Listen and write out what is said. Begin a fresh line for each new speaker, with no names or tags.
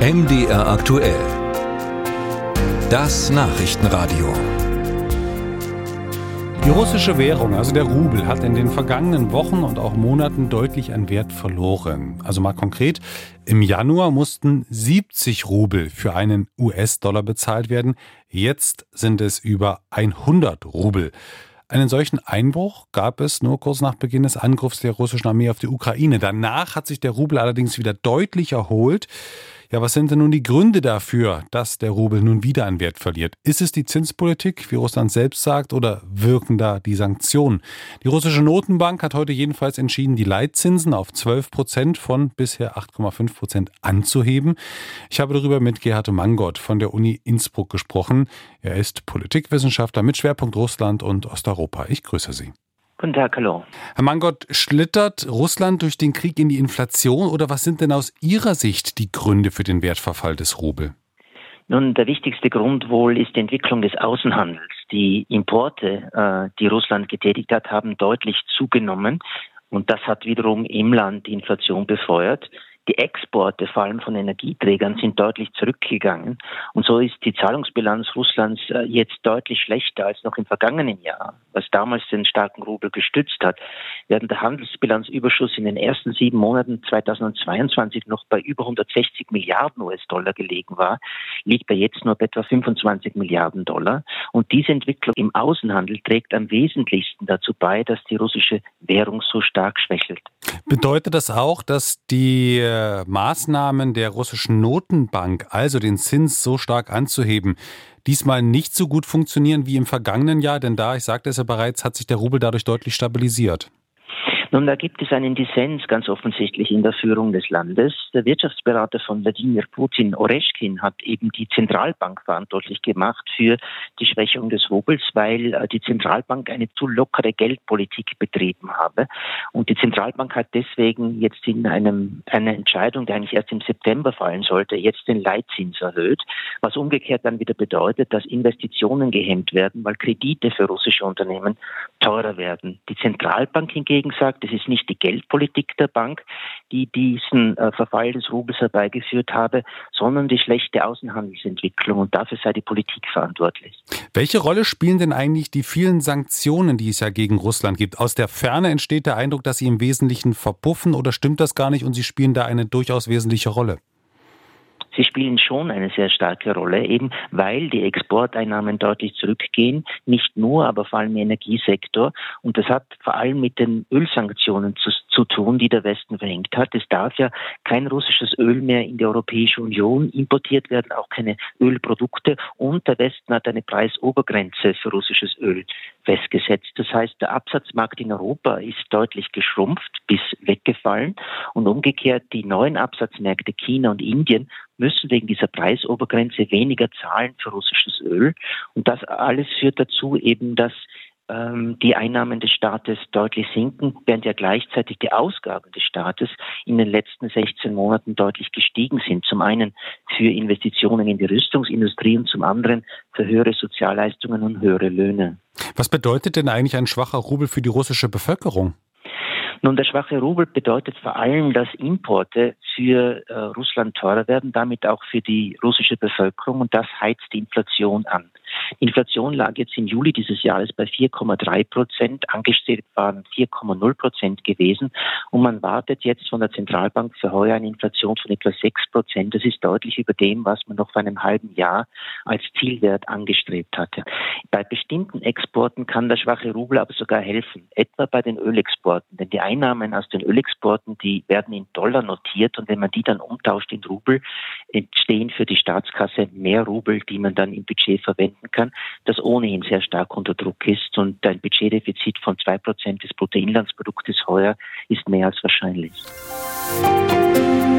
MDR aktuell. Das Nachrichtenradio.
Die russische Währung, also der Rubel, hat in den vergangenen Wochen und auch Monaten deutlich an Wert verloren. Also mal konkret, im Januar mussten 70 Rubel für einen US-Dollar bezahlt werden. Jetzt sind es über 100 Rubel. Einen solchen Einbruch gab es nur kurz nach Beginn des Angriffs der russischen Armee auf die Ukraine. Danach hat sich der Rubel allerdings wieder deutlich erholt. Ja, was sind denn nun die Gründe dafür, dass der Rubel nun wieder an Wert verliert? Ist es die Zinspolitik, wie Russland selbst sagt, oder wirken da die Sanktionen? Die russische Notenbank hat heute jedenfalls entschieden, die Leitzinsen auf 12 Prozent von bisher 8,5 Prozent anzuheben. Ich habe darüber mit Gerhard Mangott von der Uni Innsbruck gesprochen. Er ist Politikwissenschaftler mit Schwerpunkt Russland und Osteuropa. Ich grüße Sie.
Guten Tag, hallo.
Herr Mangott, schlittert Russland durch den Krieg in die Inflation oder was sind denn aus Ihrer Sicht die Gründe für den Wertverfall des Rubel?
Nun, der wichtigste Grund wohl ist die Entwicklung des Außenhandels. Die Importe, äh, die Russland getätigt hat, haben deutlich zugenommen und das hat wiederum im Land die Inflation befeuert. Die Exporte, vor allem von Energieträgern, sind deutlich zurückgegangen. Und so ist die Zahlungsbilanz Russlands äh, jetzt deutlich schlechter als noch im vergangenen Jahr, was damals den starken Rubel gestützt hat. Während der Handelsbilanzüberschuss in den ersten sieben Monaten 2022 noch bei über 160 Milliarden US-Dollar gelegen war, liegt er jetzt nur bei etwa 25 Milliarden Dollar. Und diese Entwicklung im Außenhandel trägt am wesentlichsten dazu bei, dass die russische Währung so stark schwächelt.
Bedeutet das auch, dass die Maßnahmen der russischen Notenbank, also den Zins so stark anzuheben, diesmal nicht so gut funktionieren wie im vergangenen Jahr? Denn da, ich sagte es ja bereits, hat sich der Rubel dadurch deutlich stabilisiert.
Nun, da gibt es einen Dissens ganz offensichtlich in der Führung des Landes. Der Wirtschaftsberater von Wladimir Putin, Oreshkin, hat eben die Zentralbank verantwortlich gemacht für die Schwächung des Rubels, weil äh, die Zentralbank eine zu lockere Geldpolitik betrieben habe. Und die Zentralbank hat deswegen jetzt in einem, einer Entscheidung, die eigentlich erst im September fallen sollte, jetzt den Leitzins erhöht, was umgekehrt dann wieder bedeutet, dass Investitionen gehemmt werden, weil Kredite für russische Unternehmen teurer werden. Die Zentralbank hingegen sagt, das ist nicht die Geldpolitik der Bank, die diesen äh, Verfall des Rubels herbeigeführt habe, sondern die schlechte Außenhandelsentwicklung. Und dafür sei die Politik verantwortlich.
Welche Rolle spielen denn eigentlich die vielen Sanktionen, die es ja gegen Russland gibt? Aus der Ferne entsteht der Eindruck, dass sie im Wesentlichen verpuffen oder stimmt das gar nicht und sie spielen da eine durchaus wesentliche Rolle?
Sie spielen schon eine sehr starke Rolle, eben weil die Exporteinnahmen deutlich zurückgehen, nicht nur, aber vor allem im Energiesektor. Und das hat vor allem mit den Ölsanktionen zu, zu tun, die der Westen verhängt hat. Es darf ja kein russisches Öl mehr in die Europäische Union importiert werden, auch keine Ölprodukte. Und der Westen hat eine Preisobergrenze für russisches Öl festgesetzt. Das heißt, der Absatzmarkt in Europa ist deutlich geschrumpft bis weggefallen. Und umgekehrt die neuen Absatzmärkte China und Indien müssen wegen dieser Preisobergrenze weniger zahlen für russisches Öl. Und das alles führt dazu eben, dass die Einnahmen des Staates deutlich sinken, während ja gleichzeitig die Ausgaben des Staates in den letzten 16 Monaten deutlich gestiegen sind. Zum einen für Investitionen in die Rüstungsindustrie und zum anderen für höhere Sozialleistungen und höhere Löhne.
Was bedeutet denn eigentlich ein schwacher Rubel für die russische Bevölkerung?
Nun, der schwache Rubel bedeutet vor allem, dass Importe für äh, Russland teurer werden, damit auch für die russische Bevölkerung und das heizt die Inflation an. Inflation lag jetzt im Juli dieses Jahres bei 4,3 Prozent, angestrebt waren 4,0 Prozent gewesen und man wartet jetzt von der Zentralbank für heuer eine Inflation von etwa 6 Prozent. Das ist deutlich über dem, was man noch vor einem halben Jahr als Zielwert angestrebt hatte. Bei bestimmten Exporten kann der schwache Rubel aber sogar helfen, etwa bei den Ölexporten, denn die Einnahmen aus den Ölexporten, die werden in Dollar notiert und wenn man die dann umtauscht in Rubel, entstehen für die Staatskasse mehr Rubel, die man dann im Budget verwenden kann, das ohnehin sehr stark unter Druck ist. Und ein Budgetdefizit von zwei Prozent des Bruttoinlandsproduktes heuer ist mehr als wahrscheinlich. Musik